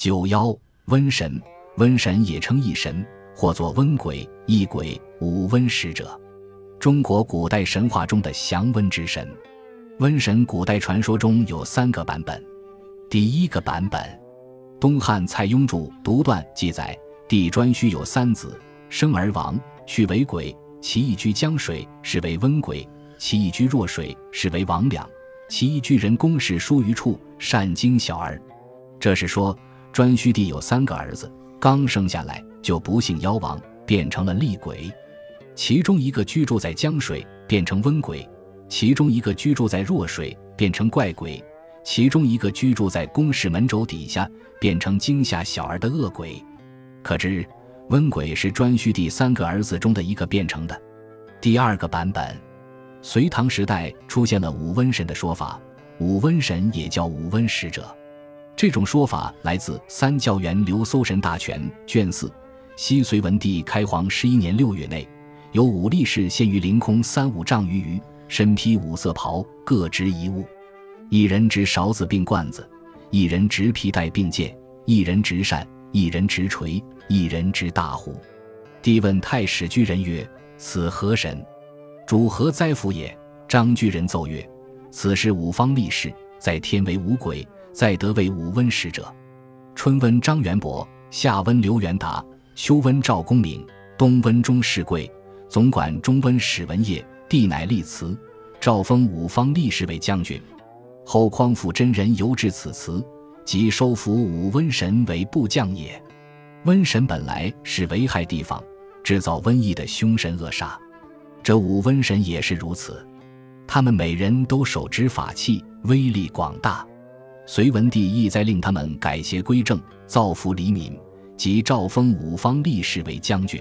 九妖、瘟神，瘟神也称异神，或作瘟鬼、异鬼、五瘟使者。中国古代神话中的降瘟之神。瘟神古代传说中有三个版本。第一个版本，东汉蔡邕著《独断》记载，帝颛顼有三子，生而亡，去为鬼。其一居江水，是为温鬼；其一居弱水，是为王两；其一居人工事疏于处，善经小儿。这是说，颛顼帝有三个儿子，刚生下来就不幸夭亡，变成了厉鬼。其中一个居住在江水，变成温鬼。其中一个居住在弱水，变成怪鬼；其中一个居住在宫室门轴底下，变成惊吓小儿的恶鬼。可知温鬼是颛顼第三个儿子中的一个变成的。第二个版本，隋唐时代出现了五瘟神的说法，五瘟神也叫五瘟使者。这种说法来自《三教源流搜神大全》卷四。西隋文帝开皇十一年六月内，有五力士现于凌空三五丈余余。身披五色袍，各执一物，一人执勺子并罐子，一人执皮带并剑，一人执扇，一人执锤，一人执大壶。帝问太史居人曰：“此何神？主何哉福也？”张居人奏曰：“此是五方力士，在天为五鬼，在德为五瘟使者。春瘟张元伯，夏瘟刘元达，秋瘟赵公明，冬瘟钟士贵，总管中瘟史文业。”帝乃立祠，诏封五方力士为将军。后匡复真人游至此祠，即收服五瘟神为部将也。瘟神本来是危害地方、制造瘟疫的凶神恶煞，这五瘟神也是如此。他们每人都手执法器，威力广大。隋文帝意在令他们改邪归正，造福黎民，即诏封五方力士为将军。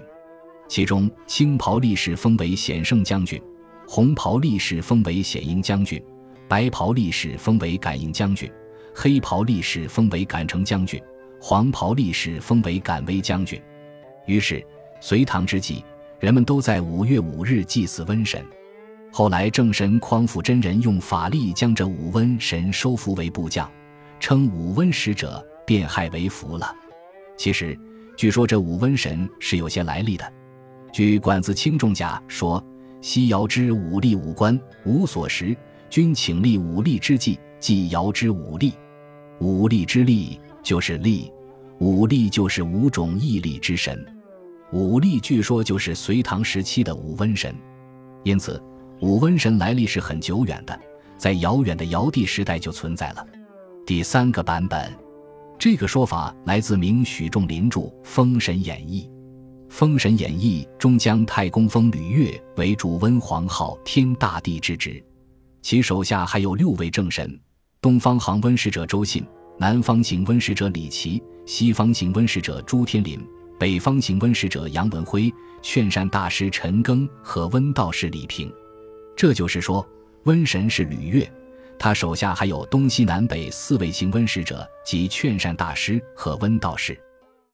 其中青袍力士封为显圣将军。红袍力士封为显英将军，白袍力士封为感应将军，黑袍力士封为感成将军，黄袍力士封为感威将军。于是，隋唐之际，人们都在五月五日祭祀瘟神。后来，正神匡复真人用法力将这五瘟神收服为部将，称五瘟使者，变害为福了。其实，据说这五瘟神是有些来历的。据《管子·轻重甲》说。西尧之武力五官无所食，君请立武力之计，即尧之武力。武力之力就是力，武力就是五种毅力之神。武力据说就是隋唐时期的五瘟神，因此五瘟神来历是很久远的，在遥远的尧帝时代就存在了。第三个版本，这个说法来自明许仲林著《封神演义》。《封神演义》中将太公封吕岳为主温皇号天大帝之职，其手下还有六位正神：东方行温使者周信，南方行温使者李琦，西方行温使者朱天林，北方行温使者杨文辉，劝善大师陈庚和温道士李平。这就是说，瘟神是吕岳，他手下还有东西南北四位行温使者及劝善大师和温道士。